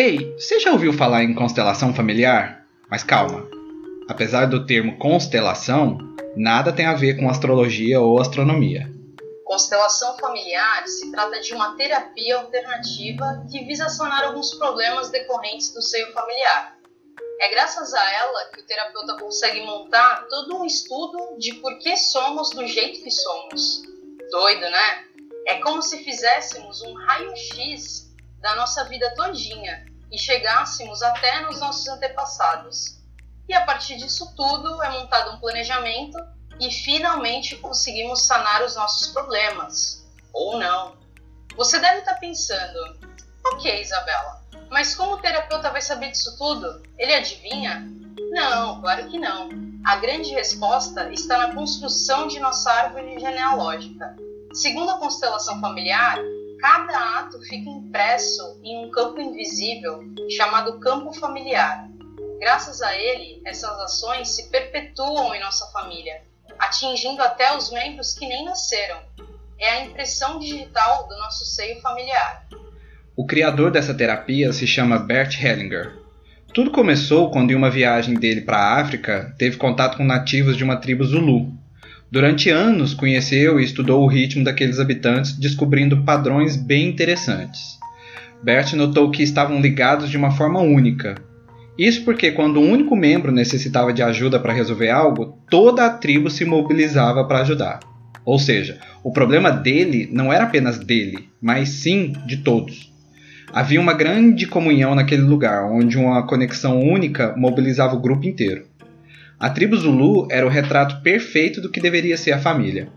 Ei, você já ouviu falar em constelação familiar? Mas calma. Apesar do termo constelação, nada tem a ver com astrologia ou astronomia. Constelação familiar se trata de uma terapia alternativa que visa sanar alguns problemas decorrentes do seio familiar. É graças a ela que o terapeuta consegue montar todo um estudo de por que somos do jeito que somos. Doido, né? É como se fizéssemos um raio-x da nossa vida todinha e chegássemos até nos nossos antepassados. E a partir disso tudo é montado um planejamento e finalmente conseguimos sanar os nossos problemas. Ou não. Você deve estar pensando: ok, Isabela, mas como o terapeuta vai saber disso tudo? Ele adivinha? Não, claro que não. A grande resposta está na construção de nossa árvore genealógica. Segundo a constelação familiar, cada ato fica impresso em um campo invisível chamado campo familiar. Graças a ele, essas ações se perpetuam em nossa família, atingindo até os membros que nem nasceram. É a impressão digital do nosso seio familiar. O criador dessa terapia se chama Bert Hellinger. Tudo começou quando, em uma viagem dele para a África, teve contato com nativos de uma tribo Zulu. Durante anos, conheceu e estudou o ritmo daqueles habitantes, descobrindo padrões bem interessantes. Bert notou que estavam ligados de uma forma única, isso porque quando um único membro necessitava de ajuda para resolver algo, toda a tribo se mobilizava para ajudar. Ou seja, o problema dele não era apenas dele, mas sim de todos. Havia uma grande comunhão naquele lugar, onde uma conexão única mobilizava o grupo inteiro. A tribo Zulu era o retrato perfeito do que deveria ser a família.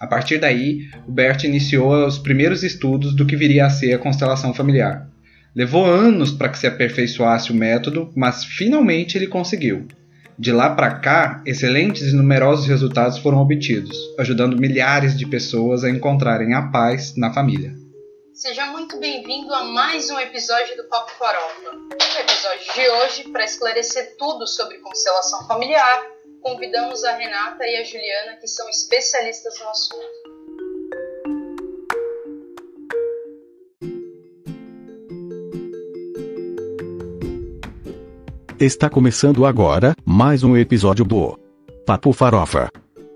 A partir daí, o Bert iniciou os primeiros estudos do que viria a ser a constelação familiar. Levou anos para que se aperfeiçoasse o método, mas finalmente ele conseguiu. De lá para cá, excelentes e numerosos resultados foram obtidos, ajudando milhares de pessoas a encontrarem a paz na família. Seja muito bem-vindo a mais um episódio do Papo Farofa. No episódio de hoje, para esclarecer tudo sobre constelação familiar, convidamos a Renata e a Juliana, que são especialistas no assunto. Está começando agora mais um episódio do Papo Farofa.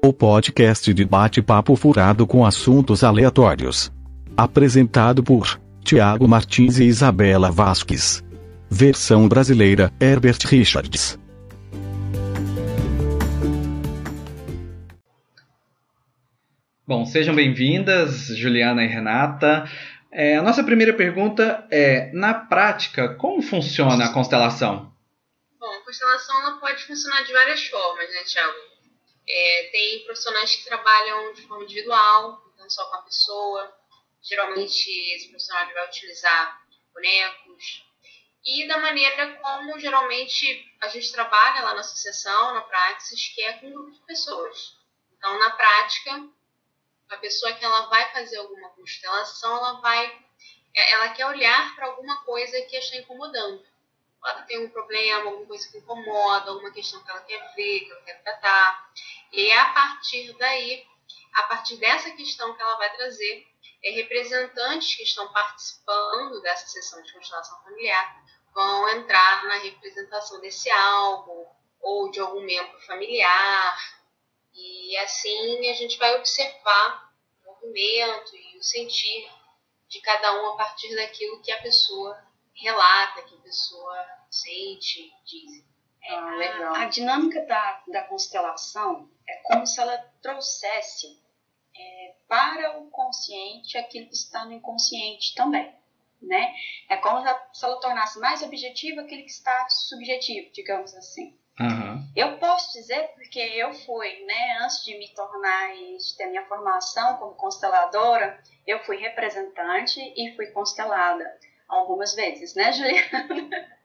O podcast de bate-papo furado com assuntos aleatórios. Apresentado por Tiago Martins e Isabela Vasques. Versão brasileira Herbert Richards. Bom, sejam bem-vindas, Juliana e Renata. É, a nossa primeira pergunta é: na prática, como funciona a constelação? constelação ela pode funcionar de várias formas, né, Thiago? É, tem profissionais que trabalham de forma individual, então só com a pessoa. Geralmente esse profissional vai utilizar bonecos. E da maneira como geralmente a gente trabalha lá na associação, na Praxis, que é com um grupo de pessoas. Então, na prática, a pessoa que ela vai fazer alguma constelação, ela vai, ela quer olhar para alguma coisa que está incomodando ela tem um problema, alguma coisa que incomoda, alguma questão que ela quer ver, que ela quer tratar. E é a partir daí, a partir dessa questão que ela vai trazer, é, representantes que estão participando dessa sessão de constelação familiar vão entrar na representação desse algo ou de algum membro familiar. E assim a gente vai observar o movimento e o sentir de cada um a partir daquilo que a pessoa relata, que a pessoa sente, diz. Ah, a, a, dinâmica da, da constelação é como se ela trouxesse é, para o consciente aquilo que está no inconsciente também. Né? É como se ela tornasse mais objetivo aquilo que está subjetivo, digamos assim. Uhum. Eu posso dizer porque eu fui, né, antes de me tornar e de ter minha formação como consteladora, eu fui representante e fui constelada algumas vezes, né, Juliana?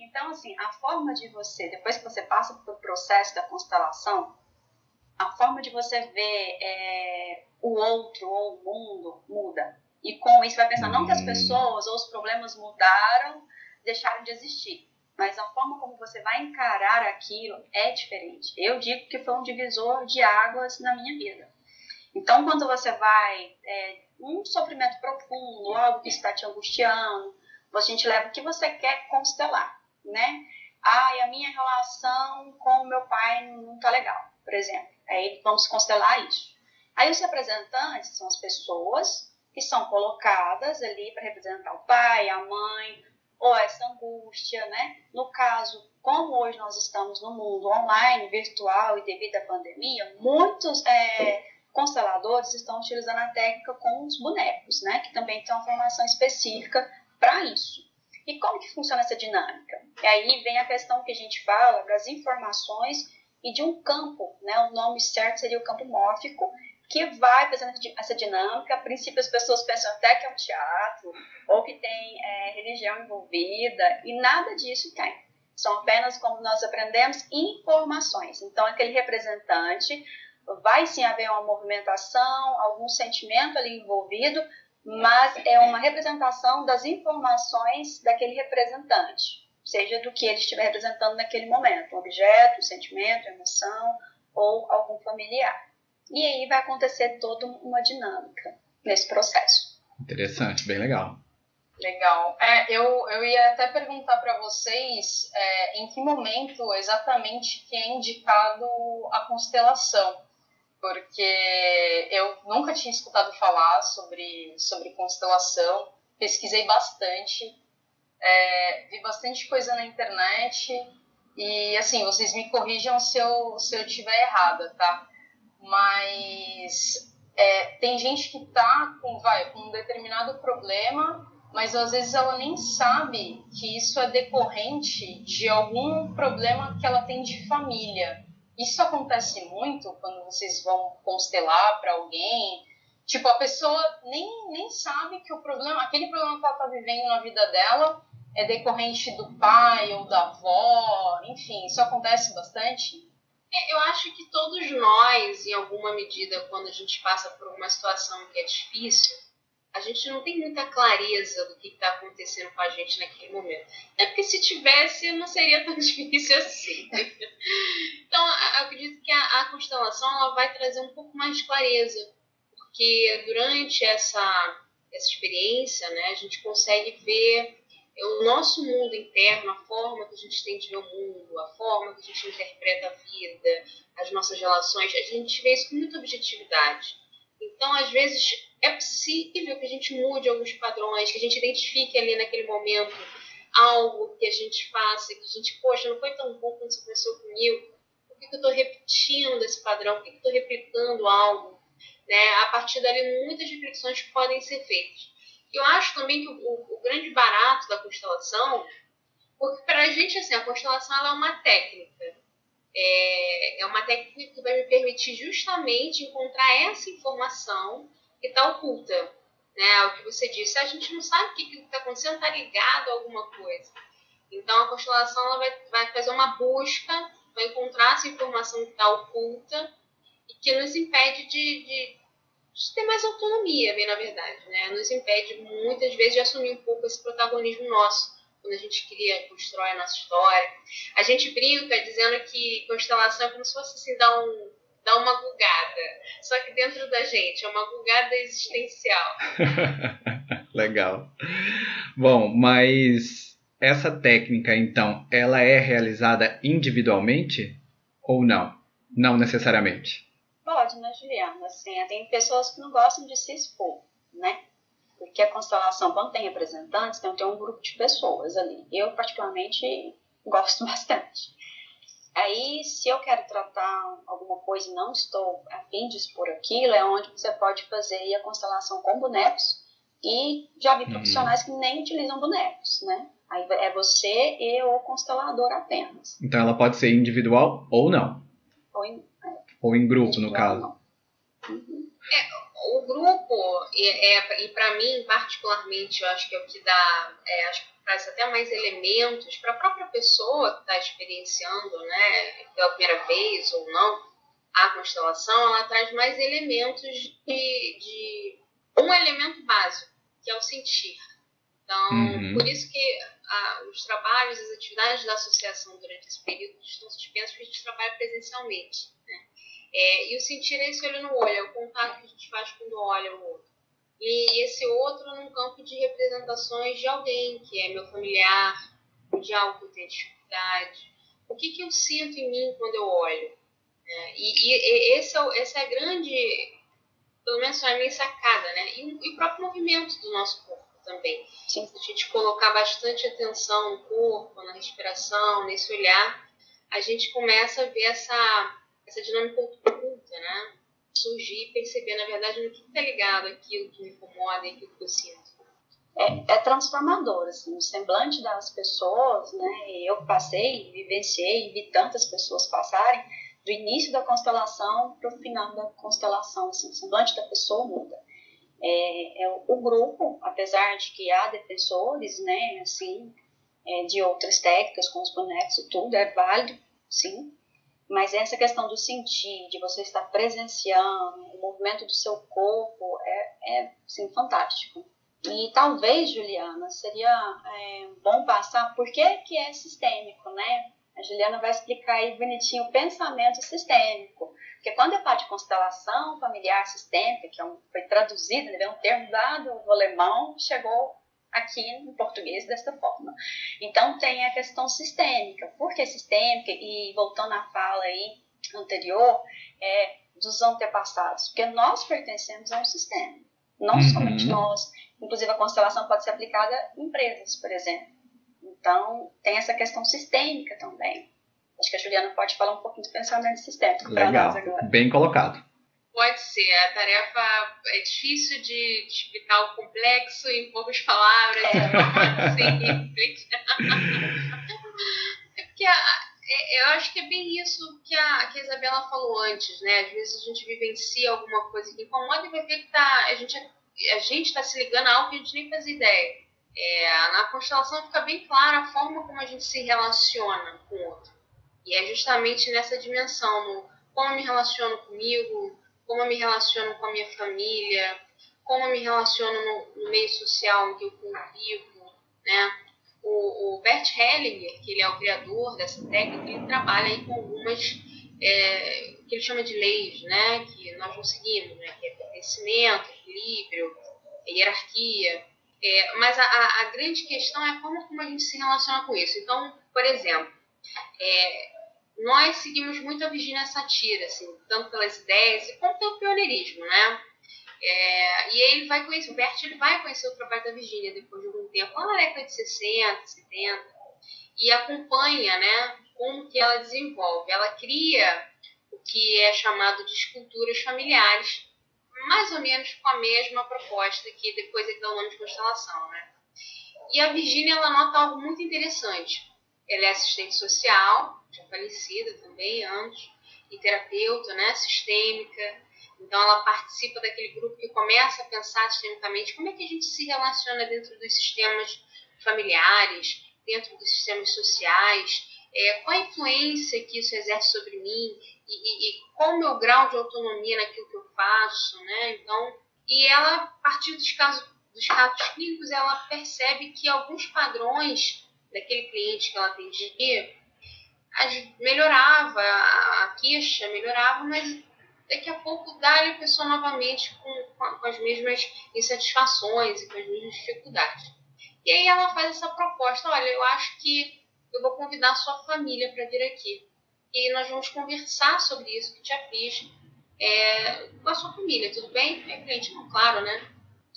Então, assim, a forma de você, depois que você passa pelo processo da constelação, a forma de você ver é, o outro ou o mundo muda. E com isso vai pensar não que as hum. pessoas ou os problemas mudaram, deixaram de existir, mas a forma como você vai encarar aquilo é diferente. Eu digo que foi um divisor de águas na minha vida. Então, quando você vai é, um sofrimento profundo, algo que está te angustiando, a gente leva o que você quer constelar, né? E a minha relação com o meu pai não tá legal, por exemplo. Aí vamos constelar isso. Aí os representantes são as pessoas que são colocadas ali para representar o pai, a mãe, ou essa angústia, né? No caso, como hoje nós estamos no mundo online, virtual e devido à pandemia, muitos é, consteladores estão utilizando a técnica com os bonecos, né? Que também tem uma formação específica para isso. E como que funciona essa dinâmica? E aí vem a questão que a gente fala das informações e de um campo, né? O nome certo seria o campo mórfico, que vai fazendo essa dinâmica. A princípio, as pessoas pensam até que é um teatro, ou que tem é, religião envolvida, e nada disso tem. São apenas, como nós aprendemos, informações. Então, aquele representante vai sim haver uma movimentação, algum sentimento ali envolvido, mas é uma representação das informações daquele representante, seja do que ele estiver representando naquele momento, um objeto, um sentimento, emoção ou algum familiar. E aí vai acontecer toda uma dinâmica nesse processo. Interessante, bem legal. Legal. É, eu, eu ia até perguntar para vocês é, em que momento exatamente que é indicado a constelação, porque eu nunca tinha escutado falar sobre, sobre constelação, pesquisei bastante, é, vi bastante coisa na internet e assim, vocês me corrijam se eu, se eu tiver errada, tá? mas é, tem gente que tá com, vai, com um determinado problema, mas às vezes ela nem sabe que isso é decorrente de algum problema que ela tem de família. Isso acontece muito quando vocês vão constelar para alguém. Tipo, a pessoa nem, nem sabe que o problema, aquele problema que ela está vivendo na vida dela é decorrente do pai ou da avó, enfim, isso acontece bastante. É, eu acho que todos nós, em alguma medida, quando a gente passa por uma situação que é difícil, a gente não tem muita clareza do que está acontecendo com a gente naquele momento. É porque se tivesse, não seria tão difícil assim. então, acredito que a, a constelação ela vai trazer um pouco mais de clareza, porque durante essa, essa experiência, né, a gente consegue ver o nosso mundo interno, a forma que a gente tem de ver o mundo, a forma que a gente interpreta a vida, as nossas relações, a gente vê isso com muita objetividade. Então, às vezes, é possível que a gente mude alguns padrões, que a gente identifique ali naquele momento algo que a gente faça, que a gente, poxa, não foi tão bom quando isso aconteceu comigo, por que, que eu estou repetindo esse padrão, por que, que eu estou replicando algo? Né? A partir dali, muitas reflexões podem ser feitas. Eu acho também que o, o, grande barato da constelação, porque para a gente, assim, a constelação ela é uma técnica. É, é uma técnica que vai me permitir justamente encontrar essa informação que está oculta. Né? O que você disse, a gente não sabe o que está acontecendo, está ligado a alguma coisa. Então a constelação ela vai, vai fazer uma busca, vai encontrar essa informação que está oculta e que nos impede de, de de ter mais autonomia, bem na verdade, né? Nos impede muitas vezes de assumir um pouco esse protagonismo nosso quando a gente cria, constrói a nossa história. A gente brinca dizendo que constelação é como se fosse assim, dar, um, dar uma gugada, só que dentro da gente, é uma gugada existencial. Legal. Bom, mas essa técnica, então, ela é realizada individualmente ou não? Não necessariamente. Pode, né, Juliana? Assim, tem pessoas que não gostam de se expor, né? Porque a constelação, quando tem representantes, tem, tem um grupo de pessoas ali. Eu, particularmente, gosto bastante. Aí, se eu quero tratar alguma coisa e não estou a fim de expor aquilo, é onde você pode fazer a constelação com bonecos. E já vi uhum. profissionais que nem utilizam bonecos, né? Aí é você e o constelador apenas. Então ela pode ser individual ou não. Ou in, ou em grupo, no caso? É, o grupo, é, é e para mim, particularmente, eu acho que é o que dá, é, acho que traz até mais elementos para a própria pessoa que está experienciando, né, pela primeira vez ou não, a constelação, ela traz mais elementos de, de um elemento básico, que é o sentir. Então, uhum. por isso que a, os trabalhos, as atividades da associação durante esse período estão suspensos, porque a gente trabalha presencialmente. Né? É, e o sentir é esse olho no olho, é o contato que a gente faz quando olha o outro. e esse outro num campo de representações de alguém que é meu familiar, de algo que eu tenho dificuldade. O que, que eu sinto em mim quando eu olho? É, e, e, esse é, essa é a grande, pelo menos a minha sacada, né? E, e, o próprio movimento do nosso corpo também. Sim. Se a gente colocar bastante atenção no corpo, na respiração, nesse olhar, a gente começa a ver essa, essa dinâmica oculta, né? surgir e perceber, na verdade, no que está ligado aquilo que me incomoda e aquilo que eu sinto. É, é, transformador, assim, o semblante das pessoas, né? Eu passei, vivenciei, vi tantas pessoas passarem do início da constelação para o final da constelação, assim, o semblante da pessoa muda. É, é, o grupo, apesar de que há defensores, né, assim, é, de outras técnicas, com os bonecos e tudo, é válido, sim, mas essa questão do sentir, de você estar presenciando, o movimento do seu corpo, é, é sim, fantástico. E talvez, Juliana, seria é, bom passar por que, que é sistêmico, né? A Juliana vai explicar aí bonitinho o pensamento sistêmico. Porque quando é parte de constelação familiar sistêmica, que é um, foi traduzido, né, um termo dado do alemão, chegou aqui em português desta forma. Então tem a questão sistêmica. Por que sistêmica? E voltando à fala aí anterior, é dos antepassados, porque nós pertencemos a um sistema, não uhum. somente nós. Inclusive a constelação pode ser aplicada em empresas, por exemplo. Então tem essa questão sistêmica também. Acho que a Juliana pode falar um pouquinho do pensamento sistêmico para nós agora. Bem colocado. Pode ser. A tarefa é difícil de, de explicar o complexo em poucas palavras, é. simples. é porque a, é, eu acho que é bem isso que a, que a Isabela falou antes, né? Às vezes a gente vivencia alguma coisa que incomoda e vai ver que tá, a gente a gente está se ligando a algo que a gente nem faz ideia. É, na constelação fica bem clara a forma como a gente se relaciona com o outro. E é justamente nessa dimensão, no como eu me relaciono comigo, como eu me relaciono com a minha família, como eu me relaciono no, no meio social em que eu convivo, né? O, o, Bert Hellinger, que ele é o criador dessa técnica, ele trabalha com algumas é, que ele chama de leis, né? Que nós não seguimos, né? Que é pertencimento, equilíbrio, hierarquia. É, mas a, a, grande questão é forma como a gente se relaciona com isso. Então, por exemplo, é, nós seguimos muito a Virginia Satira, assim, tanto pelas ideias como pelo pioneirismo, né? É, e ele vai conhecer, o Bert ele vai conhecer o trabalho da Virginia depois de algum tempo, lá na década de 60, 70, e acompanha, né, como que ela desenvolve. Ela cria o que é chamado de esculturas familiares, mais ou menos com a mesma proposta que depois ele dá o nome de constelação, né? E a Virginia, ela nota algo muito interessante. Ela é assistente social, já falecida também, anos, e terapeuta, né, sistêmica. Então ela participa daquele grupo que começa a pensar sistemicamente como é que a gente se relaciona dentro dos sistemas familiares, dentro dos sistemas sociais, é, qual a influência que isso exerce sobre mim e, e, e qual o meu grau de autonomia naquilo que eu faço, né? Então, e ela, a partir dos casos, dos casos clínicos, ela percebe que alguns padrões daquele cliente que ela atendia melhorava, a queixa melhorava, mas daqui a pouco dá a pessoa novamente com, com, as mesmas insatisfações e com as mesmas dificuldades. E aí ela faz essa proposta, olha, eu acho que eu vou convidar a sua família para vir aqui. E nós vamos conversar sobre isso que te fiz é, com a sua família, tudo bem? É cliente, não, claro, né?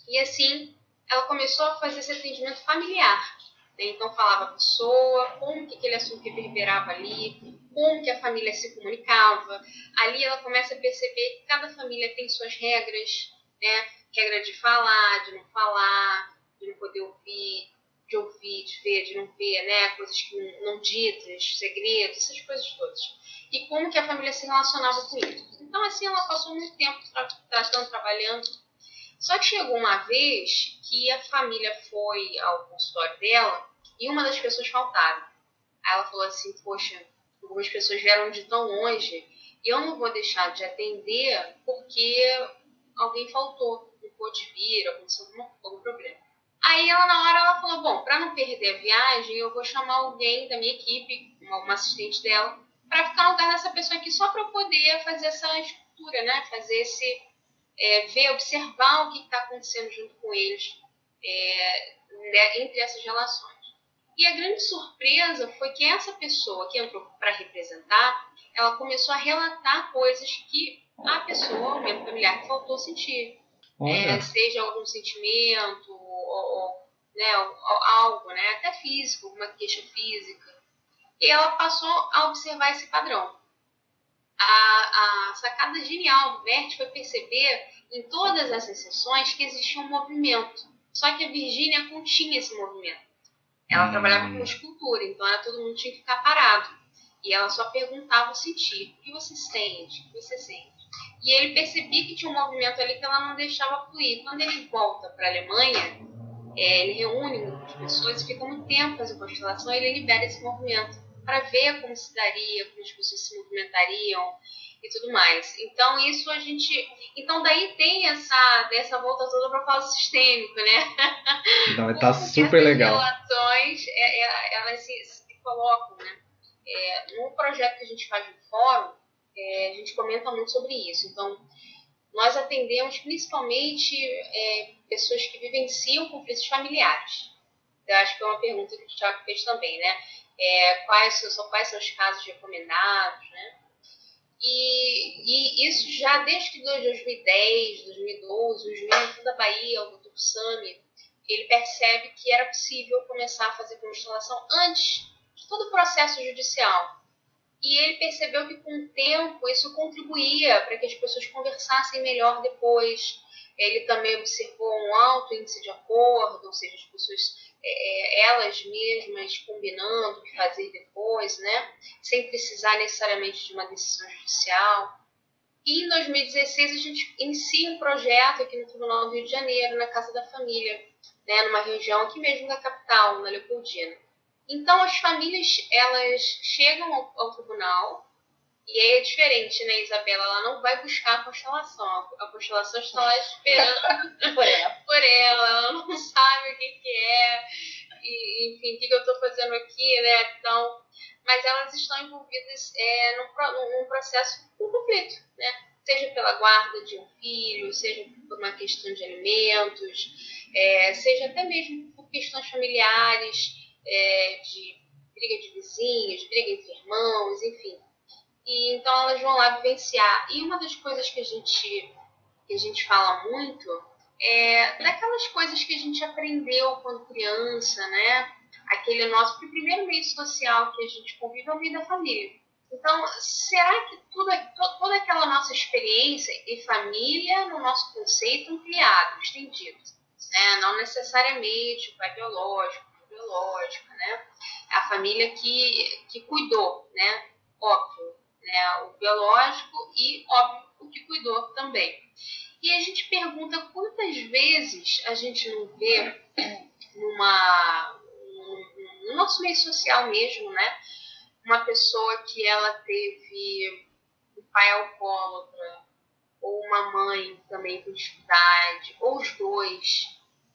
E assim, ela começou a fazer esse atendimento familiar. Então falava a pessoa, como que aquele assunto reverberava ali, como que a família se comunicava. Ali ela começa a perceber que cada família tem suas regras, né? Regra de falar, de não falar, de não poder ouvir, de ouvir, de ver, de não ver, né? Coisas que não, não ditas, segredos, essas coisas todas. E como que a família se relacionava com isso. Então, assim, ela passou muito tempo tratando, trabalhando só que chegou uma vez que a família foi ao consultório dela e uma das pessoas faltaram. Aí ela falou assim: Poxa, algumas pessoas vieram de tão longe e eu não vou deixar de atender porque alguém faltou, não pôde vir, aconteceu algum, algum problema. Aí ela, na hora, ela falou: Bom, para não perder a viagem, eu vou chamar alguém da minha equipe, uma, uma assistente dela, para ficar no lugar dessa pessoa aqui só para poder fazer essa escultura, né? Fazer esse é, ver, observar o que está acontecendo junto com eles é, né, entre essas relações. E a grande surpresa foi que essa pessoa que entrou para representar, ela começou a relatar coisas que a pessoa, o membro familiar, faltou sentir. É, seja algum sentimento, ou, ou, né, ou, algo, né, até físico, alguma queixa física. E ela passou a observar esse padrão. A, a sacada genial do Bert foi perceber em todas essas sessões que existia um movimento. Só que a Virgínia continha esse movimento. Ela hum. trabalhava com escultura, então era, todo mundo tinha que ficar parado. E ela só perguntava o sentir. O que você sente? O que você sente? E ele percebia que tinha um movimento ali que ela não deixava fluir. Quando ele volta para a Alemanha, é, ele reúne muitas pessoas e fica muito tempo fazendo constelação e ele libera esse movimento para ver como se daria, como as pessoas se movimentariam e tudo mais. Então isso a gente, então daí tem essa dessa volta toda para o propósito sistêmico, né? Então está super legal. As relações é, é, elas se, se colocam, né? É, no projeto que a gente faz no fórum, é, a gente comenta muito sobre isso. Então, nós atendemos principalmente é, pessoas que vivenciam conflitos familiares. Eu acho que é uma pergunta que o Tiago fez também, né? É, quais, são, quais são os casos recomendados, né? E, e, isso já desde 2010, 2012, o juiz da Bahia, o Dr. Sami, ele percebe que era possível começar a fazer constelação antes de todo o processo judicial. E ele percebeu que com o tempo isso contribuía para que as pessoas conversassem melhor depois. Ele também observou um alto índice de acordo, ou seja, as pessoas, é, é elas mesmas combinando o que fazer depois, né? sem precisar necessariamente de uma decisão judicial. E em 2016 a gente inicia um projeto aqui no Tribunal do Rio de Janeiro, na Casa da Família, né? numa região aqui mesmo da capital, na Leopoldina. Então as famílias elas chegam ao, ao, tribunal e aí é diferente, né, Isabela? Ela não vai buscar a constelação. A constelação está lá esperando por, ela. por ela. Ela não sabe o que, que é, e, enfim, o que, que eu estou fazendo aqui, né? Então, mas elas estão envolvidas é, num, num processo de conflito, né? Seja pela guarda de um filho, seja por uma questão de alimentos, é, seja até mesmo por questões familiares é, de briga de vizinhos, briga entre irmãos, enfim. E então elas vão lá vivenciar. E uma das coisas que a gente que a gente fala muito é daquelas coisas que a gente aprendeu quando criança, né? Aquele nosso primeiro meio social que a gente convive é o meio da família. Então, será que tudo, toda aquela nossa experiência e família, no nosso conceito, ampliado, estendido? Né? Não necessariamente o pai biológico, biológica, né? A família que, que cuidou, né? Óbvio, né? O biológico e, óbvio, o que cuidou também. E a gente pergunta quantas vezes a gente não vê numa, no nosso meio social mesmo, né? Uma pessoa que ela teve um pai alcoólatra, ou uma mãe também com dificuldade, ou os dois,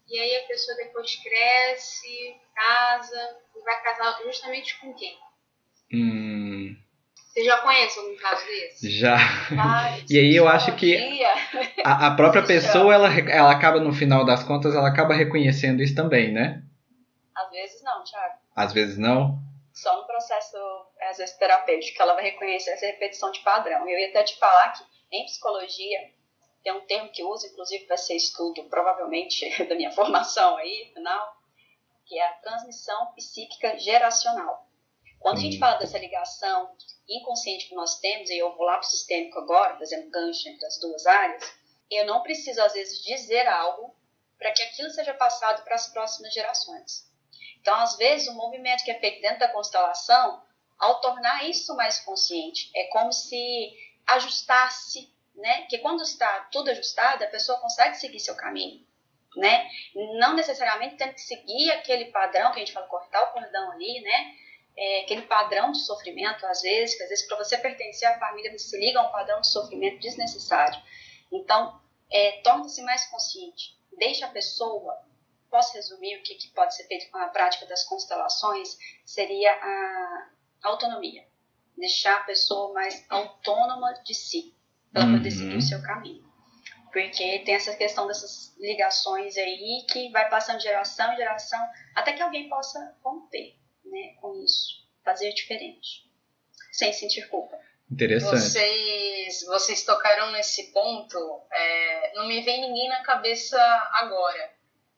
e aí a pessoa depois cresce, casa, e vai casar justamente com quem? Hum. Você já conhece algum caso desse? Já. e aí eu acho que a, a própria pessoa, ela, ela acaba, no final das contas, ela acaba reconhecendo isso também, né? Às vezes não, Thiago. Às vezes não? Só no processo, às vezes, terapêutico, ela vai reconhecer essa repetição de padrão. Eu ia até te falar que, em psicologia, tem um termo que uso, inclusive vai ser estudo, provavelmente, da minha formação aí, final, que é a transmissão psíquica geracional. Quando a gente hum. fala dessa ligação inconsciente que nós temos, e eu vou lá para o sistêmico agora, fazendo gancho entre as duas áreas, eu não preciso, às vezes, dizer algo para que aquilo seja passado para as próximas gerações. Então, às vezes, o movimento que é feito dentro da constelação, ao tornar isso mais consciente, é como se ajustasse né? Que quando está tudo ajustado, a pessoa consegue seguir seu caminho, né? Não necessariamente tendo que seguir aquele padrão que a gente fala, cortar o cordão ali, né? É, aquele padrão de sofrimento, às vezes, que às vezes para você pertencer à família você se liga a um padrão de sofrimento desnecessário. Então, é, torna-se mais consciente, deixa a pessoa. Posso resumir o que, que pode ser feito com a prática das constelações? Seria a autonomia, deixar a pessoa mais autônoma de si para uhum. poder seguir o seu caminho. Porque tem essa questão dessas ligações aí que vai passando de geração em geração, até que alguém possa romper né, com isso, fazer diferente, sem sentir culpa. Interessante. Vocês, vocês tocaram nesse ponto, é, não me vem ninguém na cabeça agora,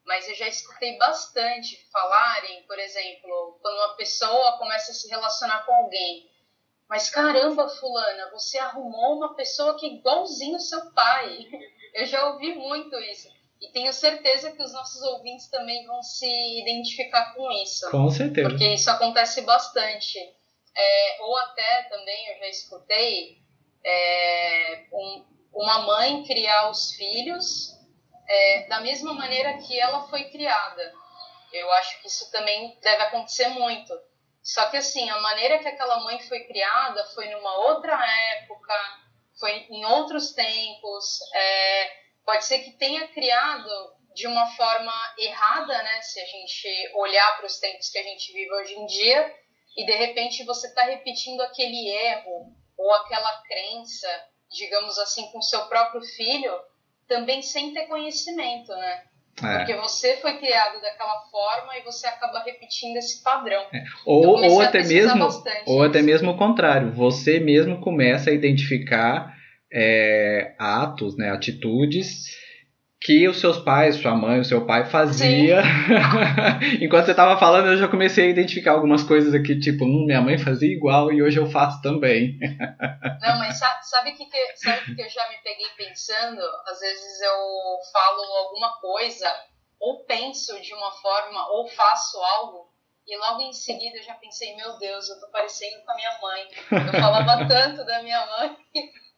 mas eu já escutei bastante falarem, por exemplo, quando uma pessoa começa a se relacionar com alguém. Mas caramba, fulana, você arrumou uma pessoa que é igualzinho seu pai. Eu já ouvi muito isso. E tenho certeza que os nossos ouvintes também vão se identificar com isso. Com certeza. Porque isso acontece bastante. É, ou até também, eu já escutei, é, um, uma mãe criar os filhos é, da mesma maneira que ela foi criada. Eu acho que isso também deve acontecer muito. Só que assim, a maneira que aquela mãe foi criada foi numa outra época, foi em outros tempos. É, pode ser que tenha criado de uma forma errada, né? Se a gente olhar para os tempos que a gente vive hoje em dia, e de repente você está repetindo aquele erro ou aquela crença, digamos assim, com seu próprio filho, também sem ter conhecimento, né? É. Porque você foi criado daquela forma e você acaba repetindo esse padrão. É. Ou, ou até mesmo ou até mesmo o contrário, você mesmo começa a identificar é, atos, né, atitudes que os seus pais, sua mãe, o seu pai fazia. Enquanto você estava falando, eu já comecei a identificar algumas coisas aqui, tipo, hum, minha mãe fazia igual e hoje eu faço também. Não, mas sabe o que, que, sabe que eu já me peguei pensando? Às vezes eu falo alguma coisa, ou penso de uma forma, ou faço algo, e logo em seguida eu já pensei, meu Deus, eu tô parecendo com a minha mãe. Eu falava tanto da minha mãe.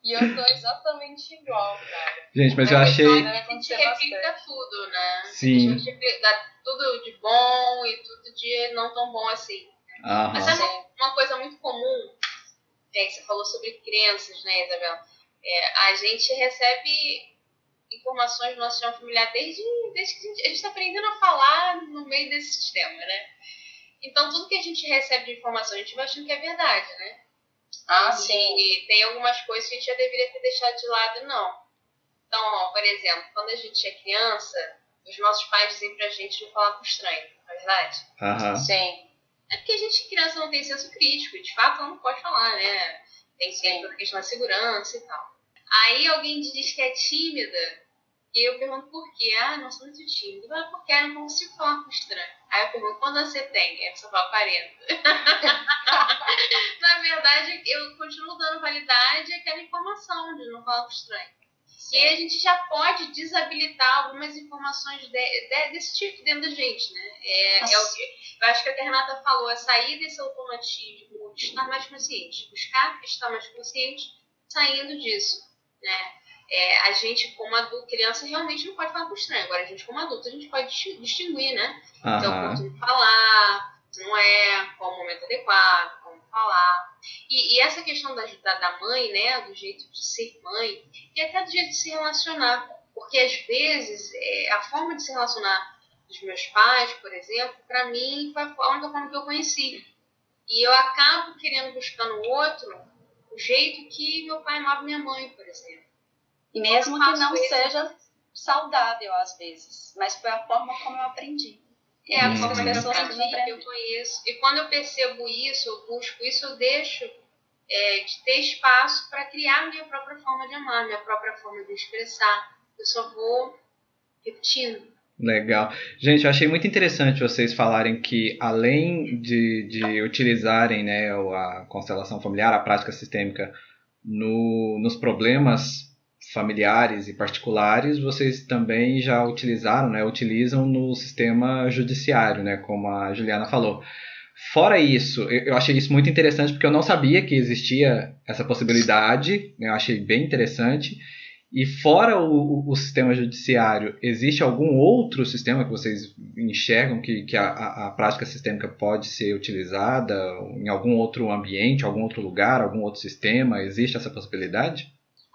E eu tô exatamente igual, cara. Gente, mas eu achei. A gente repita tudo, né? Sim. A gente dá tudo de bom e tudo de não tão bom assim. Aham. Mas é uma coisa muito comum, é, que você falou sobre crianças, né, Isabel? É, a gente recebe informações do nosso sistema familiar desde, desde que a gente está aprendendo a falar no meio desse sistema, né? Então, tudo que a gente recebe de informação, a gente vai achando que é verdade, né? Ah, e, sim. E tem algumas coisas que a gente já deveria ter deixado de lado, não. Então, ó, por exemplo, quando a gente é criança, os nossos pais dizem pra gente não falar com estranho, não é verdade? Aham. Sim. É porque a gente, criança, não tem senso crítico, e de fato não pode falar, né? Tem sempre a questão da segurança e tal. Aí alguém diz que é tímida, e eu pergunto por quê? Ah, não sou muito tímida. Mas por quê? não consigo falar com estranho. Aí eu pergunto, quando você tem? Aí a pessoa fala 40. Na verdade, eu continuo dando validade àquela informação de não falar com estranho. E aí a gente já pode desabilitar algumas informações de, de, desse tipo dentro da gente, né? É, é o que, eu acho que a Renata falou, é sair desse automatismo de estar mais consciente. Buscar estar mais consciente saindo disso, né? É, a gente, como adulto, criança realmente não pode falar com estranho. Agora, a gente, como adulto, a gente pode distinguir, né? Uhum. Então, como falar, não é, qual o momento adequado, como falar. E, e essa questão da, da, da, mãe, né? Do jeito de ser mãe, e até do jeito de se relacionar. Porque, às vezes, é, a forma de se relacionar dos meus pais, por exemplo, para mim, foi a única forma que eu conheci. E eu acabo querendo buscar no outro o jeito que meu pai amava minha mãe, por exemplo. E mesmo que não isso. seja saudável às vezes, mas foi a forma como eu aprendi. É a forma que eu aprendi, que eu conheço. E quando eu percebo isso, eu busco isso, eu deixo é, de ter espaço para criar minha própria forma de amar, minha própria forma de expressar. Eu só vou repetindo. Legal. Gente, eu achei muito interessante vocês falarem que, além de, de utilizarem né, a constelação familiar, a prática sistêmica, no, nos problemas familiares e particulares, vocês também já utilizaram, né, utilizam no sistema judiciário, né, como a Juliana falou. Fora isso, eu achei isso muito interessante porque eu não sabia que existia essa possibilidade, né, eu achei bem interessante. E fora o, o, sistema judiciário, existe algum outro sistema que vocês enxergam que, que a, a, prática sistêmica pode ser utilizada em algum outro ambiente, algum outro lugar, algum outro sistema? Existe essa possibilidade?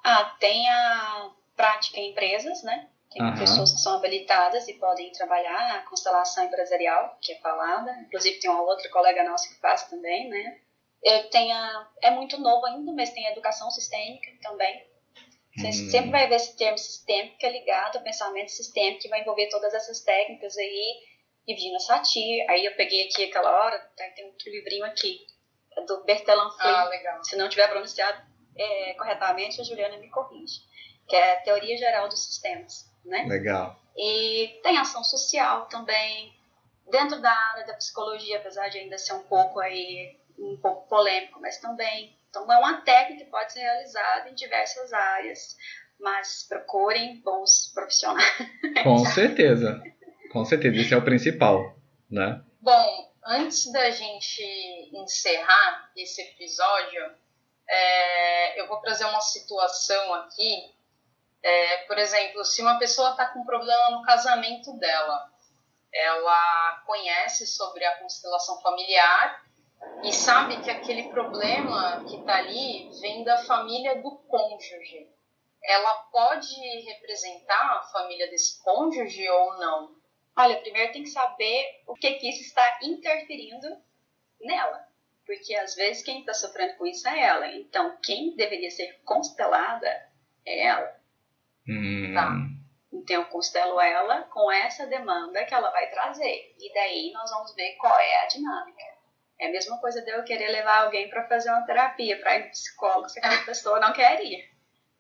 Ah, tem a prática em empresas, né? Tem uhum. pessoas que são habilitadas e podem trabalhar na constelação empresarial, que é falada. Inclusive tem uma outra colega nossa que faz também, né? Eu tenho a, é muito novo ainda, mas tem a educação sistêmica também. Você Hum. sempre vai ver esse termo sistêmico que é ligado ao pensamento sistêmico, que vai envolver todas essas técnicas aí, e Vina Satir. Aí eu peguei aqui aquela hora, tá, tem outro livrinho aqui, é do Bertalan. Ah, legal. Se não tiver pronunciado é, corretamente, a Juliana me corrige. Que é a Teoria Geral dos Sistemas, né? Legal. E tem ação social também. Dentro da área da psicologia, apesar de ainda ser um pouco aí um pouco polêmico, mas também. Então é uma técnica que pode ser realizada em diversas áreas, mas procurem bons profissionais. Com certeza. Com certeza, isso é o principal, né? Bom, antes da gente encerrar esse episódio, é, eu vou trazer uma situação aqui. É, por exemplo, se uma pessoa está com problema no casamento dela, ela conhece sobre a constelação familiar e sabe que aquele problema que está ali vem da família do cônjuge. Ela pode representar a família desse cônjuge ou não? Olha, primeiro tem que saber o que, que isso está interferindo nela. Porque às vezes quem está sofrendo com isso é ela. Então, quem deveria ser constelada é ela. Hum, Tá. Então, eu constelo ela com essa demanda que ela vai trazer. E daí nós vamos ver qual é a dinâmica. É a mesma coisa de eu querer levar alguém para fazer uma terapia, para ir psicólogo, se aquela pessoa não quer ir.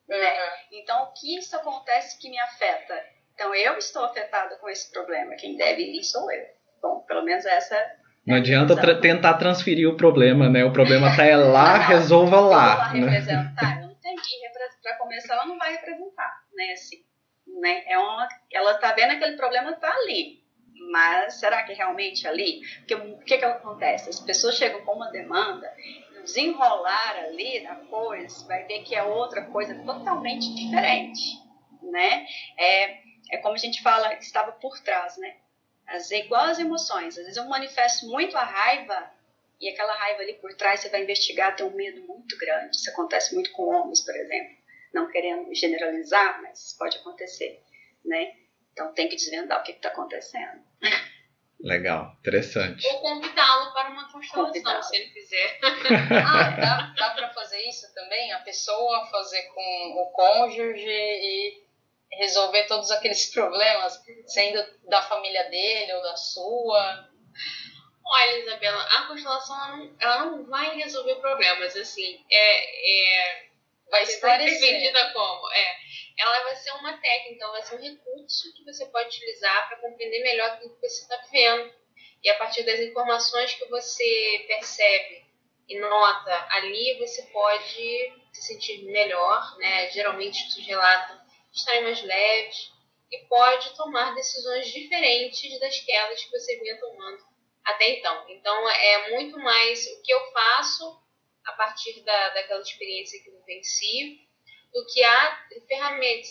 Né? Então, o que isso acontece que me afeta? Então, eu estou afetada com esse problema. Quem deve ir sou eu. Bom, pelo menos essa. É Não adianta tra- tentar transferir o problema, né? O problema tá é lá, Não, resolva lá. né? representar, não tenho que ir para começar, ela não vai representar, né? Assim, né? É uma, ela tá vendo aquele problema tá ali, mas será que é realmente ali? Porque o que que acontece? As pessoas chegam com uma demanda, desenrolar ali da coisa, vai ver que é outra coisa totalmente diferente, né? É, é como a gente fala, estava por trás, né? As, é igual as emoções, às vezes eu manifesto muito a raiva e aquela raiva ali por trás você vai investigar, tem um medo muito grande. Isso acontece muito com homens, por exemplo. Não querendo generalizar, mas pode acontecer, né? Então tem que desvendar o que está acontecendo. Legal, interessante. Ou convidá-lo para uma constelação, se ele quiser. Ah, dá, dá para fazer isso também? A pessoa fazer com o cônjuge e resolver todos aqueles problemas, sendo da família dele ou da sua? Olha, Isabela, a constelação ela não, ela não vai resolver problemas, assim. É, é, Vai ser vendida como? É, ela vai ser uma técnica, ela vai ser um recurso que você pode utilizar para compreender melhor aquilo que você está vivendo. E a partir das informações que você percebe e nota ali, você pode se sentir melhor, né? Geralmente os relatam estarem mais leves e pode tomar decisões diferentes das quedas que você vinha tomando até então. Então é muito mais o que eu faço a partir da, daquela experiência que eu vivencio, do que a ferramenta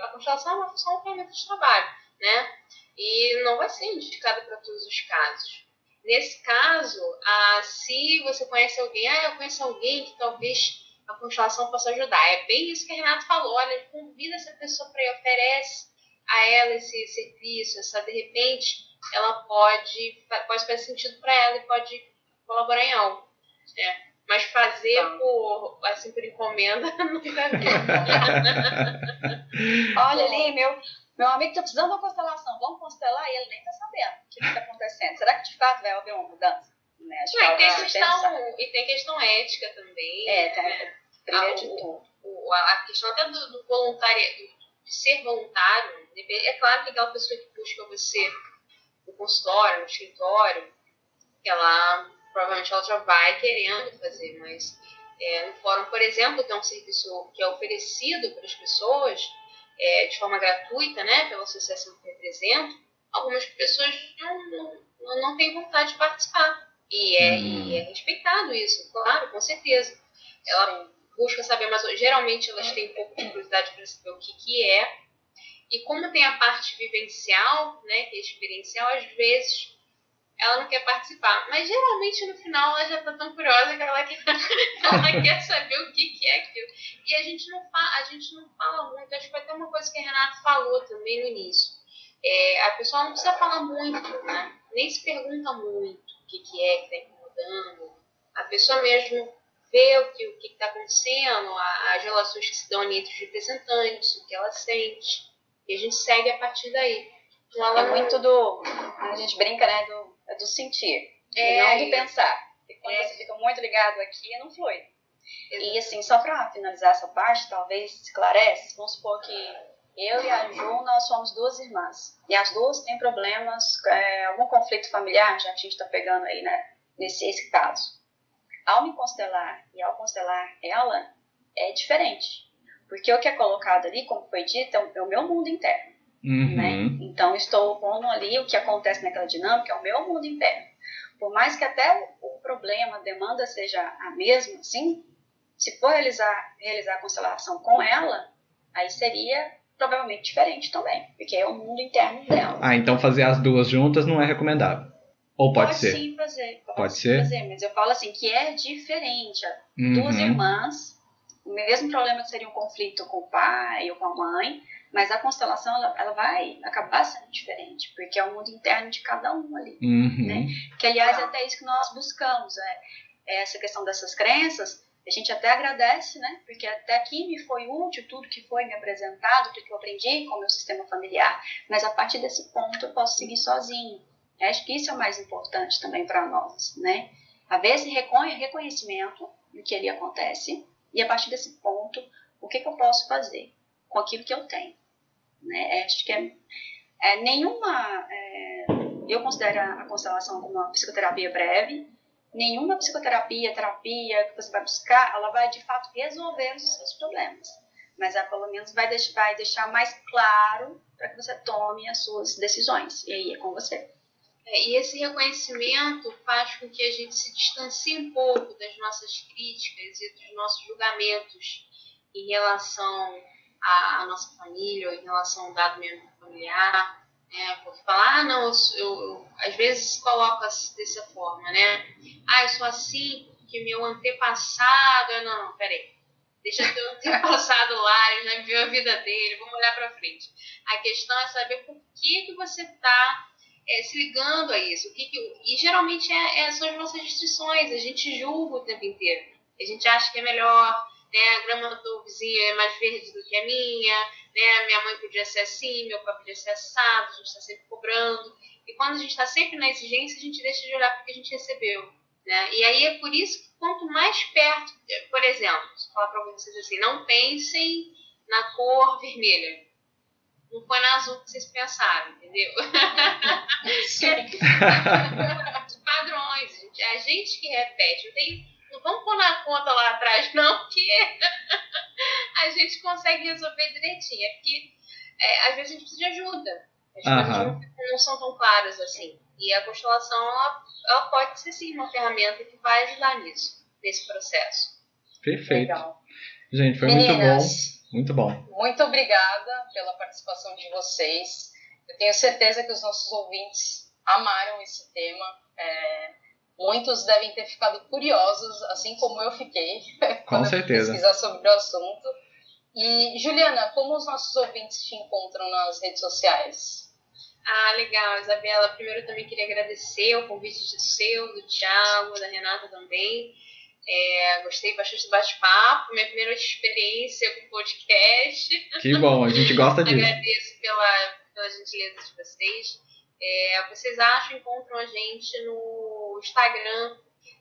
a constelação é uma, só uma ferramenta de trabalho, né? E não vai ser indicada para todos os casos. Nesse caso, ah, se você conhece alguém, ah, eu conheço alguém que talvez a constelação possa ajudar. É bem isso que a Renata falou. Olha, convida essa pessoa para ir, oferece a ela esse serviço, essa de repente ela pode, pode fazer sentido para ela e pode colaborar em algo. né? Mas fazer Tá. por, assim, por encomenda, nunca vi. Olha ali, meu, meu amigo tá precisando de uma constelação, vamos constelar e ele nem tá sabendo o que está acontecendo. Será que de fato vai haver uma mudança? Né? Que Não, e, é tem a questão, e tem questão ética também. É, tá, né? primeiro Ah, de tudo. o- a a questão até do, do voluntário, de ser voluntário, é claro que aquela pessoa que busca você no consultório, no escritório, que ela provavelmente ela já vai querendo fazer, mas é, no fórum, por exemplo, que é um serviço que é oferecido para as pessoas é, de forma gratuita, né, pela associação que eu represento, algumas pessoas não, não, não têm vontade de participar. E é, e é respeitado isso, claro, com certeza. Ela busca saber, mas geralmente elas têm um pouco de curiosidade para saber o que, que é. E como tem a parte vivencial, né, que é experiencial, às vezes ela não quer participar. Mas geralmente no final ela já está tão curiosa que ela quer, ela quer saber o que, que é aquilo. E a gente, não fa a gente não fala muito, acho que foi até uma coisa que a Renata falou também no início. É, a pessoa não precisa falar muito, né? nem se pergunta muito o que, que é que está incomodando. A pessoa mesmo ver o que o está acontecendo, as relações que se dão ali entre os representantes, o que ela sente, e a gente segue a partir daí. Então, ela é muito do. A gente brinca, né? Do, é do sentir, é, e não do pensar. Porque quando é. você fica muito ligado aqui, não flui. E assim, só para finalizar essa parte, talvez esclarece, vamos supor que eu e a Ju, nós somos duas irmãs. E as duas têm problemas, é, algum conflito familiar, já que a gente está pegando aí, né, nesse esse caso. Ao me constelar e ao constelar ela, é diferente. Porque o que é colocado ali, como foi dito, é o meu mundo interno. Uhum. Né? Então, estou pondo ali o que acontece naquela dinâmica, é o meu mundo interno. Por mais que até o problema, a demanda seja a mesma, sim, se for realizar, realizar a constelação com ela, aí seria provavelmente diferente também, porque é o mundo interno dela. Ah, então fazer as duas juntas não é recomendável. Ou pode, pode ser? Sim fazer. Pode, pode ser? Fazer, mas eu falo assim que é diferente. Uhum. Duas irmãs, o mesmo problema que seria um conflito com o pai ou com a mãe, mas a constelação ela, ela vai acabar sendo diferente, porque é o mundo interno de cada um ali, uhum. né? Que aliás é até isso que nós buscamos, é, é essa questão dessas crenças a gente até agradece, né? Porque até aqui me foi útil tudo que foi me apresentado, tudo que eu aprendi com o meu sistema familiar, mas a partir desse ponto eu posso seguir sozinho. Eu acho que isso é o mais importante também para nós, né? Haver esse reconhecimento do que ali acontece e a partir desse ponto, o que, que eu posso fazer com aquilo que eu tenho, né? Acho que é, é nenhuma... É, eu considero a constelação como uma psicoterapia breve, nenhuma psicoterapia, terapia que você vai buscar, ela vai de fato resolver os seus problemas. Mas ela pelo menos vai deixar, vai deixar mais claro para que você tome as suas decisões. E aí é com você. É, e esse reconhecimento faz com que a gente se distancie um pouco das nossas críticas e dos nossos julgamentos em relação à, nossa família ou em relação ao dado membro familiar é, porque falar, ah, não, eu, eu, eu, às vezes coloca dessa forma, né? Ah, eu sou assim porque meu antepassado. Não, não, peraí. Deixa teu antepassado lá, ele já viu a vida dele, vamos olhar para frente. A questão é saber por que, que você está é, se ligando a isso. O que que, e geralmente é, é, são as nossas restrições, a gente julga o tempo inteiro. A gente acha que é melhor, né, a grama do vizinho é mais verde do que a minha, né, minha mãe podia ser assim, meu pai podia ser assado, a gente está sempre cobrando. E quando a gente está sempre na exigência, a gente deixa de olhar para o que a gente recebeu. Né? E aí é por isso que quanto mais perto, por exemplo, vou falar para vocês assim, não pensem na cor vermelha. Não foi na azul que vocês pensaram, entendeu? Padrões, a gente que repete. Eu tenho não vamos pôr na conta lá atrás, não, porque a gente consegue resolver direitinho. É porque é, às vezes a gente precisa de ajuda. As coisas não, não, são tão claras assim. E a constelação, ela, ela pode ser sim uma ferramenta que vai ajudar nisso, nesse processo. Perfeito. Legal. Gente, foi Meninas, muito bom. Muito bom. Muito obrigada pela participação de vocês. Eu tenho certeza que os nossos ouvintes amaram esse tema. É, Muitos devem ter ficado curiosos, assim como eu fiquei, Com certeza. pesquisar sobre o assunto. E, Juliana, como os nossos ouvintes te encontram nas redes sociais? Ah, legal, Isabela. Primeiro eu também queria agradecer o convite do seu, do Thiago, da Renata também. É, gostei bastante do bate-papo, minha primeira experiência com podcast. Que bom, a gente gosta disso. Agradeço pela, pela gentileza de vocês. É, vocês acham, encontram a gente no Instagram,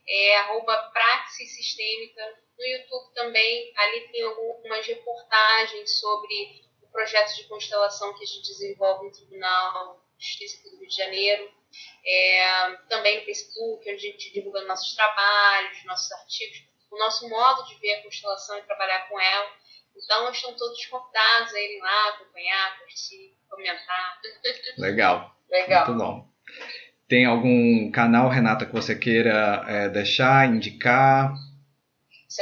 é, arroba Sistêmica, no YouTube também, ali tem algumas reportagens sobre o projeto de constelação que a gente desenvolve no Tribunal de Justiça do Rio de Janeiro. É, também no Facebook, onde a gente divulga nossos trabalhos, nossos artigos, o nosso modo de ver a constelação e trabalhar com ela. Então, estão todos convidados a irem lá, acompanhar, curtir, comentar. Legal. Legal. Muito bom. Tem algum canal, Renata, que você queira é, deixar, indicar?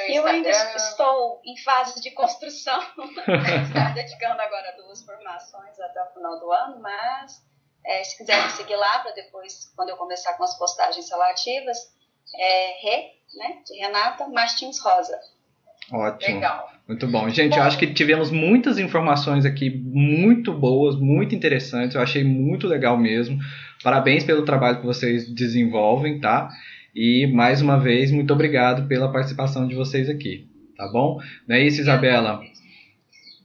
Eu ainda estou em fase de construção. Estou dedicando agora duas formações até o final do ano, mas é, se quiser me seguir lá para depois, quando eu começar com as postagens relativas, é Rê, né, de Renata Martins Rosa. Ótimo. Legal. Muito bom. Gente, bom. eu acho que tivemos muitas informações aqui muito boas, muito interessantes. Eu achei muito legal mesmo. Parabéns pelo trabalho que vocês desenvolvem, tá? E mais uma vez, muito obrigado pela participação de vocês aqui, tá bom? Não é isso, Isabela?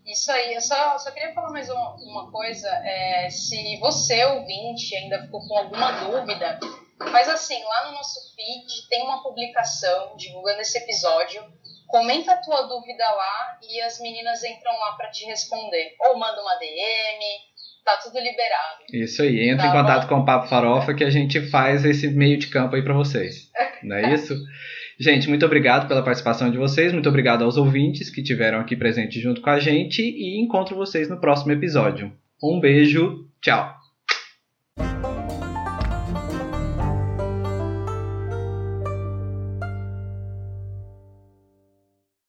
Isso aí, eu só, só queria falar mais uma, uma coisa. É, se você, ouvinte, ainda ficou com alguma dúvida, faz assim, lá no nosso feed tem uma publicação divulgando esse episódio. Comenta a tua dúvida lá e as meninas entram lá para te responder. Ou manda uma DM, tá tudo liberado. Isso aí, entra tá em contato bom? com o Papo Farofa que a gente faz esse meio de campo aí para vocês. Não é isso? Gente, muito obrigado pela participação de vocês, muito obrigado aos ouvintes que tiveram aqui presentes junto com a gente e encontro vocês no próximo episódio. Um beijo, tchau!